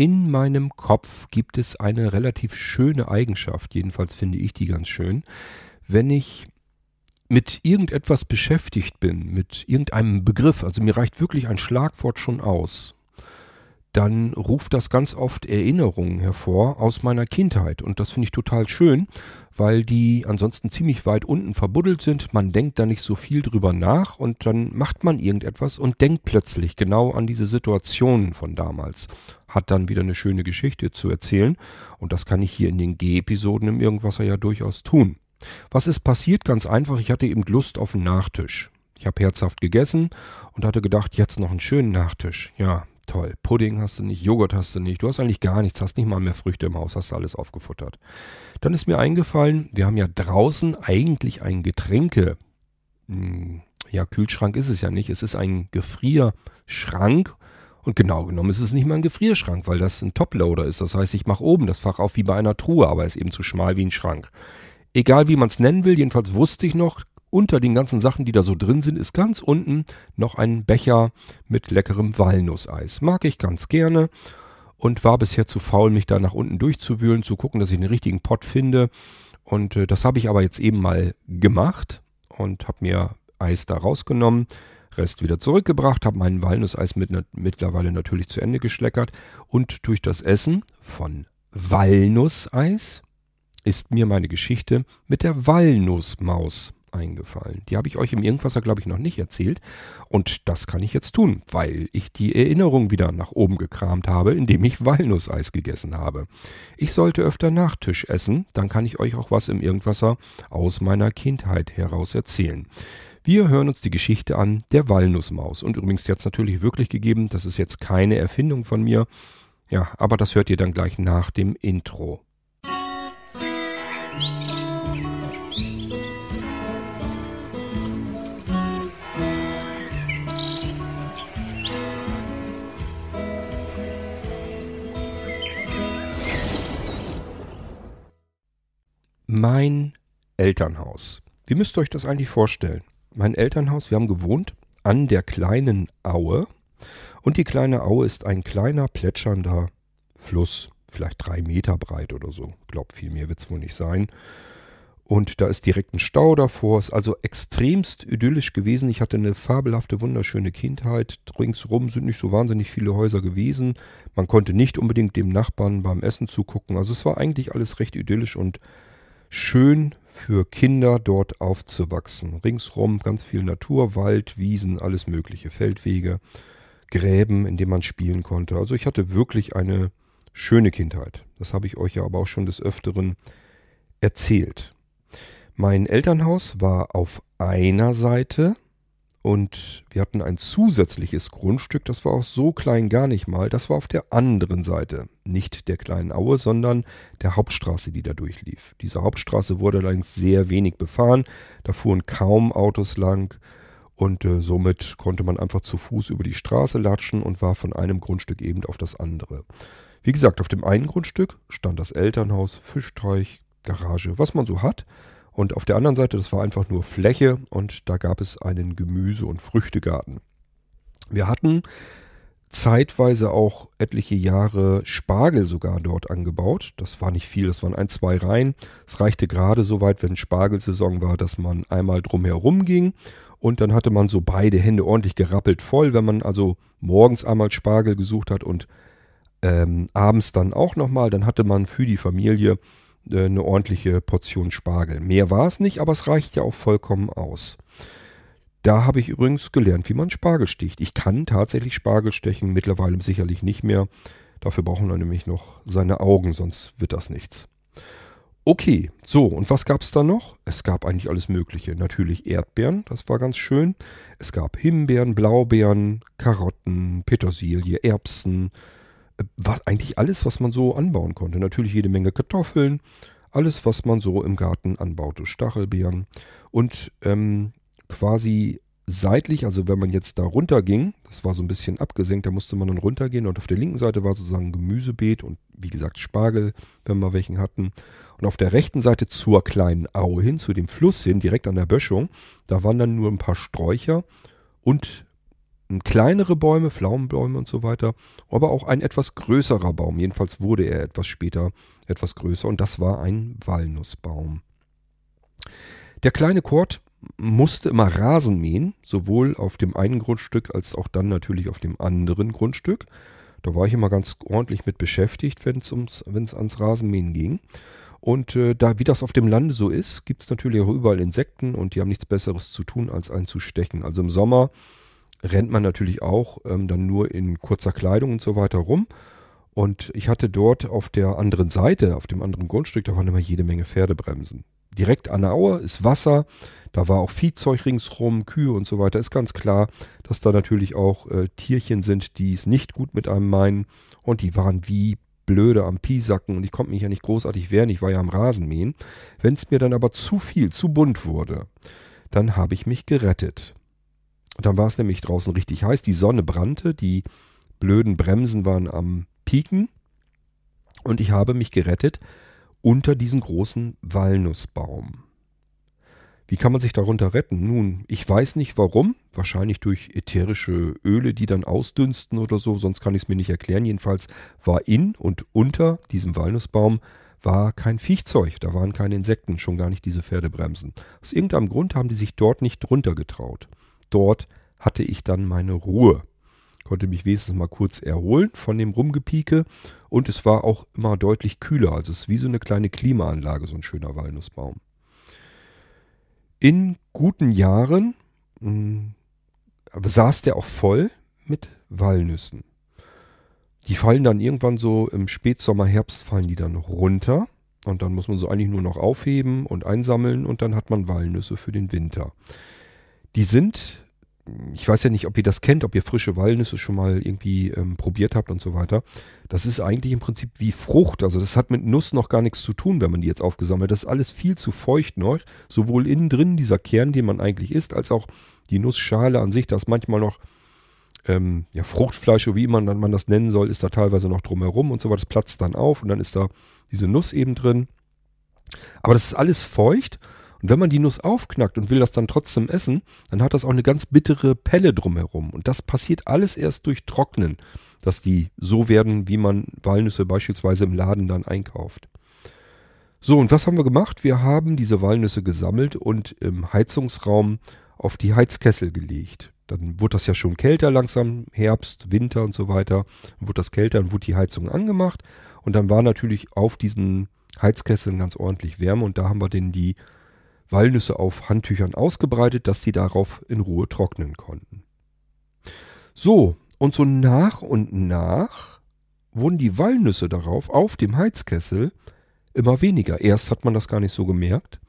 In meinem Kopf gibt es eine relativ schöne Eigenschaft, jedenfalls finde ich die ganz schön. Wenn ich mit irgendetwas beschäftigt bin, mit irgendeinem Begriff, also mir reicht wirklich ein Schlagwort schon aus, dann ruft das ganz oft Erinnerungen hervor aus meiner Kindheit. Und das finde ich total schön, weil die ansonsten ziemlich weit unten verbuddelt sind. Man denkt da nicht so viel drüber nach und dann macht man irgendetwas und denkt plötzlich genau an diese Situationen von damals. Hat dann wieder eine schöne Geschichte zu erzählen. Und das kann ich hier in den G-Episoden im Irgendwasser ja durchaus tun. Was ist passiert? Ganz einfach, ich hatte eben Lust auf einen Nachtisch. Ich habe herzhaft gegessen und hatte gedacht, jetzt noch einen schönen Nachtisch. Ja, toll. Pudding hast du nicht, Joghurt hast du nicht, du hast eigentlich gar nichts, hast nicht mal mehr Früchte im Haus, hast alles aufgefuttert. Dann ist mir eingefallen, wir haben ja draußen eigentlich ein Getränke. Hm, ja, Kühlschrank ist es ja nicht, es ist ein Gefrierschrank. Und genau genommen ist es nicht mal ein Gefrierschrank, weil das ein Toploader ist. Das heißt, ich mache oben das Fach auf wie bei einer Truhe, aber ist eben zu schmal wie ein Schrank. Egal wie man es nennen will, jedenfalls wusste ich noch, unter den ganzen Sachen, die da so drin sind, ist ganz unten noch ein Becher mit leckerem Walnusseis. Mag ich ganz gerne und war bisher zu faul, mich da nach unten durchzuwühlen, zu gucken, dass ich den richtigen Pott finde. Und äh, das habe ich aber jetzt eben mal gemacht und habe mir Eis da rausgenommen, Rest wieder zurückgebracht, habe meinen Walnusseis mit, mittlerweile natürlich zu Ende geschleckert und durch das Essen von Walnusseis ist mir meine Geschichte mit der Walnussmaus eingefallen. Die habe ich euch im Irgendwasser, glaube ich, noch nicht erzählt. Und das kann ich jetzt tun, weil ich die Erinnerung wieder nach oben gekramt habe, indem ich Walnusseis gegessen habe. Ich sollte öfter Nachtisch essen, dann kann ich euch auch was im Irgendwasser aus meiner Kindheit heraus erzählen. Wir hören uns die Geschichte an der Walnussmaus. Und übrigens jetzt natürlich wirklich gegeben, das ist jetzt keine Erfindung von mir. Ja, aber das hört ihr dann gleich nach dem Intro. Mein Elternhaus. Wie müsst ihr euch das eigentlich vorstellen? Mein Elternhaus, wir haben gewohnt an der kleinen Aue. Und die kleine Aue ist ein kleiner plätschernder Fluss, vielleicht drei Meter breit oder so. Ich glaube, viel mehr wird es wohl nicht sein. Und da ist direkt ein Stau davor. Ist also extremst idyllisch gewesen. Ich hatte eine fabelhafte, wunderschöne Kindheit. Ringsrum sind nicht so wahnsinnig viele Häuser gewesen. Man konnte nicht unbedingt dem Nachbarn beim Essen zugucken. Also es war eigentlich alles recht idyllisch und schön für Kinder dort aufzuwachsen. Ringsrum ganz viel Natur, Wald, Wiesen, alles mögliche, Feldwege, Gräben, in denen man spielen konnte. Also ich hatte wirklich eine schöne Kindheit. Das habe ich euch ja aber auch schon des Öfteren erzählt. Mein Elternhaus war auf einer Seite und wir hatten ein zusätzliches Grundstück, das war auch so klein gar nicht mal. Das war auf der anderen Seite. Nicht der kleinen Aue, sondern der Hauptstraße, die da durchlief. Diese Hauptstraße wurde allerdings sehr wenig befahren. Da fuhren kaum Autos lang. Und äh, somit konnte man einfach zu Fuß über die Straße latschen und war von einem Grundstück eben auf das andere. Wie gesagt, auf dem einen Grundstück stand das Elternhaus, Fischteich, Garage, was man so hat. Und auf der anderen Seite, das war einfach nur Fläche und da gab es einen Gemüse- und Früchtegarten. Wir hatten zeitweise auch etliche Jahre Spargel sogar dort angebaut. Das war nicht viel, das waren ein, zwei Reihen. Es reichte gerade so weit, wenn Spargelsaison war, dass man einmal drumherum ging und dann hatte man so beide Hände ordentlich gerappelt voll, wenn man also morgens einmal Spargel gesucht hat und ähm, abends dann auch nochmal, dann hatte man für die Familie eine ordentliche Portion Spargel. Mehr war es nicht, aber es reicht ja auch vollkommen aus. Da habe ich übrigens gelernt, wie man Spargel sticht. Ich kann tatsächlich Spargel stechen, mittlerweile sicherlich nicht mehr. Dafür brauchen wir nämlich noch seine Augen, sonst wird das nichts. Okay, so, und was gab es da noch? Es gab eigentlich alles Mögliche. Natürlich Erdbeeren, das war ganz schön. Es gab Himbeeren, Blaubeeren, Karotten, Petersilie, Erbsen, was, eigentlich alles, was man so anbauen konnte. Natürlich jede Menge Kartoffeln, alles, was man so im Garten anbaute. Stachelbeeren und ähm, quasi seitlich, also wenn man jetzt da runter ging, das war so ein bisschen abgesenkt, da musste man dann runtergehen und auf der linken Seite war sozusagen Gemüsebeet und wie gesagt Spargel, wenn wir welchen hatten. Und auf der rechten Seite zur kleinen Aue hin, zu dem Fluss hin, direkt an der Böschung, da waren dann nur ein paar Sträucher und kleinere Bäume, Pflaumenbäume und so weiter, aber auch ein etwas größerer Baum. Jedenfalls wurde er etwas später etwas größer und das war ein Walnussbaum. Der kleine Kurt musste immer Rasen mähen, sowohl auf dem einen Grundstück als auch dann natürlich auf dem anderen Grundstück. Da war ich immer ganz ordentlich mit beschäftigt, wenn es ans Rasenmähen ging. Und äh, da, wie das auf dem Lande so ist, gibt es natürlich auch überall Insekten und die haben nichts Besseres zu tun, als einen zu stechen. Also im Sommer rennt man natürlich auch ähm, dann nur in kurzer Kleidung und so weiter rum. Und ich hatte dort auf der anderen Seite, auf dem anderen Grundstück, da waren immer jede Menge Pferdebremsen. Direkt an der Aue ist Wasser, da war auch Viehzeug ringsrum, Kühe und so weiter. Ist ganz klar, dass da natürlich auch äh, Tierchen sind, die es nicht gut mit einem meinen. Und die waren wie blöde am Piesacken und ich konnte mich ja nicht großartig wehren, ich war ja am Rasenmähen. Wenn es mir dann aber zu viel, zu bunt wurde, dann habe ich mich gerettet. Und dann war es nämlich draußen richtig heiß, die Sonne brannte, die blöden Bremsen waren am Pieken und ich habe mich gerettet unter diesem großen Walnussbaum. Wie kann man sich darunter retten? Nun, ich weiß nicht warum. Wahrscheinlich durch ätherische Öle, die dann ausdünsten oder so. Sonst kann ich es mir nicht erklären. Jedenfalls war in und unter diesem Walnussbaum war kein Viechzeug. Da waren keine Insekten, schon gar nicht diese Pferdebremsen. Aus irgendeinem Grund haben die sich dort nicht drunter getraut. Dort hatte ich dann meine Ruhe. Konnte mich wenigstens mal kurz erholen von dem Rumgepieke. Und es war auch immer deutlich kühler. Also es ist wie so eine kleine Klimaanlage, so ein schöner Walnussbaum in guten Jahren mh, hm, saß der auch voll mit Walnüssen. Die fallen dann irgendwann so im Spätsommer, Herbst fallen die dann runter. Und dann muss man so eigentlich nur noch aufheben und einsammeln und dann hat man Walnüsse für den Winter. Die sind ich weiß ja nicht, ob ihr das kennt, ob ihr frische Walnüsse schon mal irgendwie ähm, probiert habt und so weiter. Das ist eigentlich im Prinzip wie Frucht. Also das hat mit Nuss noch gar nichts zu tun, wenn man die jetzt aufgesammelt. Das ist alles viel zu feucht noch. Sowohl innen drin dieser Kern, den man eigentlich isst, als auch die Nussschale an sich. Da ist manchmal noch ähm, ja, Fruchtfleisch, wie immer man das nennen soll, ist da teilweise noch drumherum und so weiter. Das platzt dann auf und dann ist da diese Nuss eben drin. Aber das ist alles feucht und wenn man die Nuss aufknackt und will das dann trotzdem essen, dann hat das auch eine ganz bittere Pelle drumherum. Und das passiert alles erst durch Trocknen, dass die so werden, wie man Walnüsse beispielsweise im Laden dann einkauft. So, und was haben wir gemacht? Wir haben diese Walnüsse gesammelt und im Heizungsraum auf die Heizkessel gelegt. Dann wurde das ja schon kälter langsam, Herbst, Winter und so weiter. Dann wurde das kälter und wurde die Heizung angemacht. Und dann war natürlich auf diesen Heizkesseln ganz ordentlich Wärme und da haben wir denn die Walnüsse auf Handtüchern ausgebreitet, dass die darauf in Ruhe trocknen konnten. So, und so nach und nach wurden die Walnüsse darauf auf dem Heizkessel immer weniger. Erst hat man das gar nicht so gemerkt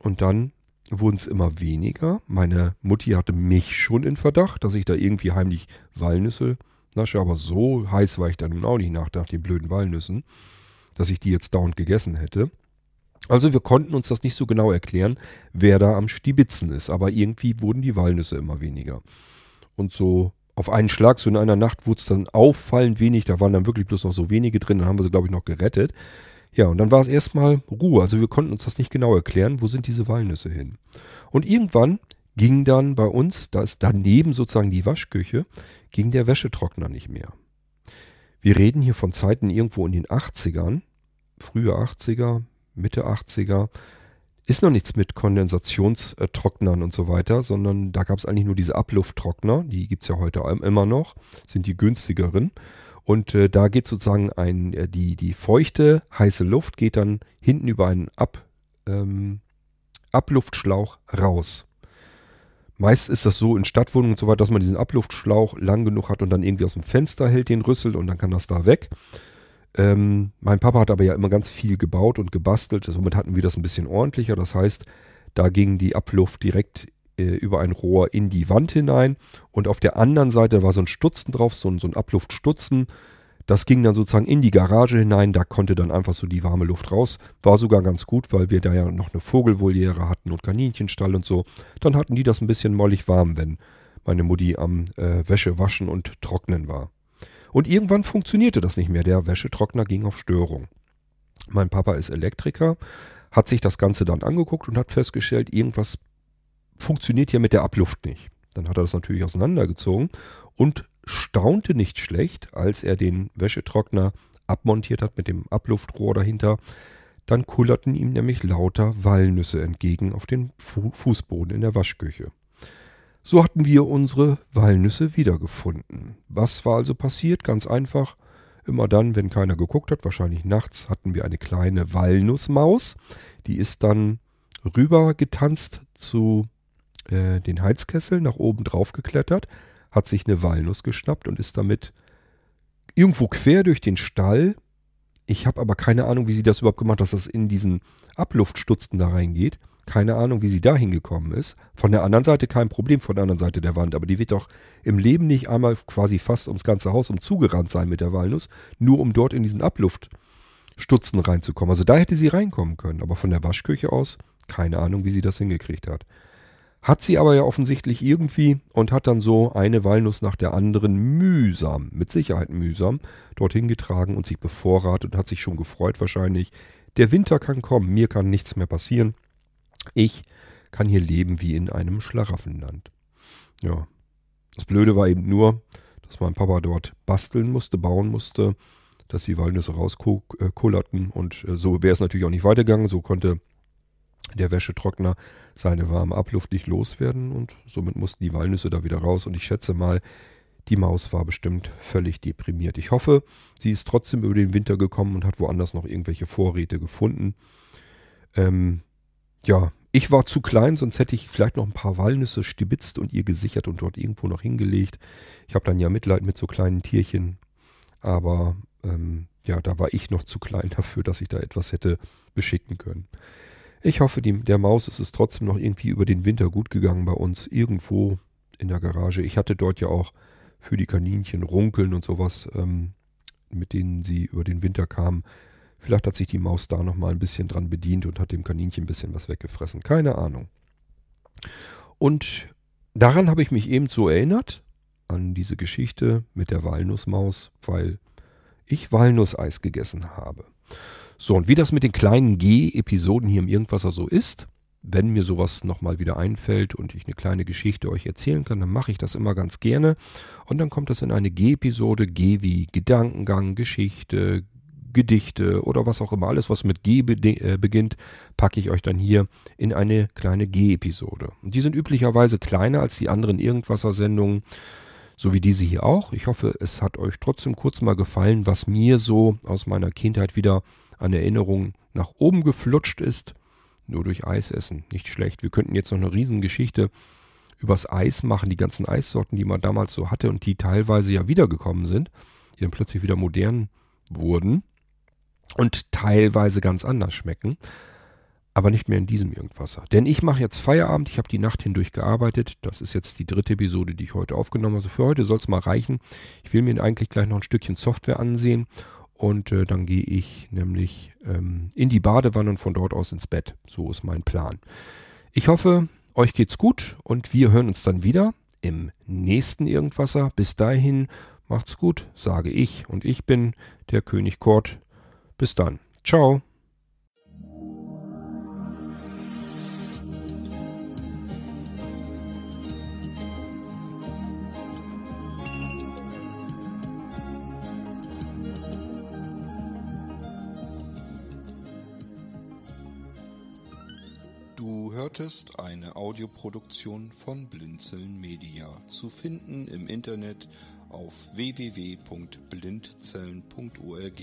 und dann wurden es immer weniger. Meine Mutti hatte mich schon in Verdacht, dass ich da irgendwie heimlich Walnüsse nasche, aber so heiß war ich dann nun auch nicht nach, nach den blöden Walnüssen, dass ich die jetzt dauernd gegessen hätte. Also wir konnten uns das nicht so genau erklären, wer da am Stibitzen ist, aber irgendwie wurden die Walnüsse immer weniger. Und so auf einen Schlag, so in einer Nacht, wurde es dann auffallend wenig, da waren dann wirklich bloß noch so wenige drin, dann haben wir sie, glaube ich, noch gerettet. Ja, und dann war es erstmal Ruhe, also wir konnten uns das nicht genau erklären, wo sind diese Walnüsse hin. Und irgendwann ging dann bei uns, da ist daneben sozusagen die Waschküche, ging der Wäschetrockner nicht mehr. Wir reden hier von Zeiten irgendwo in den 80ern, frühe 80er, Mitte 80er, ist noch nichts mit Kondensationstrocknern und so weiter, sondern da gab es eigentlich nur diese Ablufttrockner, die gibt es ja heute immer noch, sind die günstigeren. Und äh, da geht sozusagen ein, äh, die, die feuchte, heiße Luft geht dann hinten über einen Ab, ähm, Abluftschlauch raus. Meist ist das so in Stadtwohnungen und so weiter, dass man diesen Abluftschlauch lang genug hat und dann irgendwie aus dem Fenster hält den Rüssel und dann kann das da weg. Ähm, mein Papa hat aber ja immer ganz viel gebaut und gebastelt. Somit hatten wir das ein bisschen ordentlicher. Das heißt, da ging die Abluft direkt äh, über ein Rohr in die Wand hinein. Und auf der anderen Seite war so ein Stutzen drauf, so ein, so ein Abluftstutzen. Das ging dann sozusagen in die Garage hinein. Da konnte dann einfach so die warme Luft raus. War sogar ganz gut, weil wir da ja noch eine Vogelvoliere hatten und Kaninchenstall und so. Dann hatten die das ein bisschen mollig warm, wenn meine Mutti am äh, Wäsche waschen und trocknen war. Und irgendwann funktionierte das nicht mehr. Der Wäschetrockner ging auf Störung. Mein Papa ist Elektriker, hat sich das Ganze dann angeguckt und hat festgestellt, irgendwas funktioniert hier mit der Abluft nicht. Dann hat er das natürlich auseinandergezogen und staunte nicht schlecht, als er den Wäschetrockner abmontiert hat mit dem Abluftrohr dahinter. Dann kullerten ihm nämlich lauter Walnüsse entgegen auf den Fu Fußboden in der Waschküche. So hatten wir unsere Walnüsse wiedergefunden. Was war also passiert? Ganz einfach. Immer dann, wenn keiner geguckt hat, wahrscheinlich nachts, hatten wir eine kleine Walnussmaus. Die ist dann rüber getanzt zu äh, den Heizkessel, nach oben drauf geklettert, hat sich eine Walnuss geschnappt und ist damit irgendwo quer durch den Stall. Ich habe aber keine Ahnung, wie sie das überhaupt gemacht hat, dass das in diesen Abluftstutzen da reingeht. Keine Ahnung, wie sie da hingekommen ist. Von der anderen Seite kein Problem, von der anderen Seite der Wand. Aber die wird doch im Leben nicht einmal quasi fast ums ganze Haus umzugerannt sein mit der Walnuss, nur um dort in diesen Abluftstutzen reinzukommen. Also da hätte sie reinkommen können. Aber von der Waschküche aus, keine Ahnung, wie sie das hingekriegt hat. Hat sie aber ja offensichtlich irgendwie und hat dann so eine Walnuss nach der anderen mühsam, mit Sicherheit mühsam, dorthin getragen und sich bevorratet und hat sich schon gefreut wahrscheinlich. Der Winter kann kommen, mir kann nichts mehr passieren. Ich kann hier leben wie in einem Schlaraffenland. Ja. Das Blöde war eben nur, dass mein Papa dort basteln musste, bauen musste, dass die Walnüsse rauskullerten und äh, so wäre es natürlich auch nicht weitergegangen. So konnte der Wäschetrockner seine warme Abluft nicht loswerden und somit mussten die Walnüsse da wieder raus und ich schätze mal, die Maus war bestimmt völlig deprimiert. Ich hoffe, sie ist trotzdem über den Winter gekommen und hat woanders noch irgendwelche Vorräte gefunden. Ähm, ja, ich war zu klein, sonst hätte ich vielleicht noch ein paar Walnüsse stibitzt und ihr gesichert und dort irgendwo noch hingelegt. Ich habe dann ja Mitleid mit so kleinen Tierchen, aber ähm, ja, da war ich noch zu klein dafür, dass ich da etwas hätte beschicken können. Ich hoffe, die, der Maus ist es trotzdem noch irgendwie über den Winter gut gegangen bei uns, irgendwo in der Garage. Ich hatte dort ja auch für die Kaninchen Runkeln und sowas, ähm, mit denen sie über den Winter kamen. Vielleicht hat sich die Maus da nochmal ein bisschen dran bedient und hat dem Kaninchen ein bisschen was weggefressen. Keine Ahnung. Und daran habe ich mich eben so erinnert, an diese Geschichte mit der Walnussmaus, weil ich Walnusseis gegessen habe. So, und wie das mit den kleinen G-Episoden hier im Irgendwasser so ist, wenn mir sowas nochmal wieder einfällt und ich eine kleine Geschichte euch erzählen kann, dann mache ich das immer ganz gerne. Und dann kommt das in eine G-Episode, G wie Gedankengang, Geschichte, Gedichte oder was auch immer, alles was mit G äh, beginnt, packe ich euch dann hier in eine kleine G-Episode. Die sind üblicherweise kleiner als die anderen Irgendwasser-Sendungen, so wie diese hier auch. Ich hoffe, es hat euch trotzdem kurz mal gefallen, was mir so aus meiner Kindheit wieder an Erinnerungen nach oben geflutscht ist. Nur durch Eisessen. Nicht schlecht. Wir könnten jetzt noch eine Riesengeschichte übers Eis machen, die ganzen Eissorten, die man damals so hatte und die teilweise ja wiedergekommen sind, die dann plötzlich wieder modern wurden und teilweise ganz anders schmecken, aber nicht mehr in diesem Irgendwasser. Denn ich mache jetzt Feierabend, ich habe die Nacht hindurch gearbeitet, das ist jetzt die dritte Episode, die ich heute aufgenommen habe. Also für heute soll es mal reichen. Ich will mir eigentlich gleich noch ein Stückchen Software ansehen und äh, dann gehe ich nämlich ähm, in die Badewanne und von dort aus ins Bett. So ist mein Plan. Ich hoffe, euch geht's gut und wir hören uns dann wieder im nächsten Irgendwasser. Bis dahin macht's gut, sage ich. Und ich bin der König Kurt. Bis dann. Ciao. hörtest eine Audioproduktion von Blinzeln Media, zu finden im Internet auf www.blindzellen.org.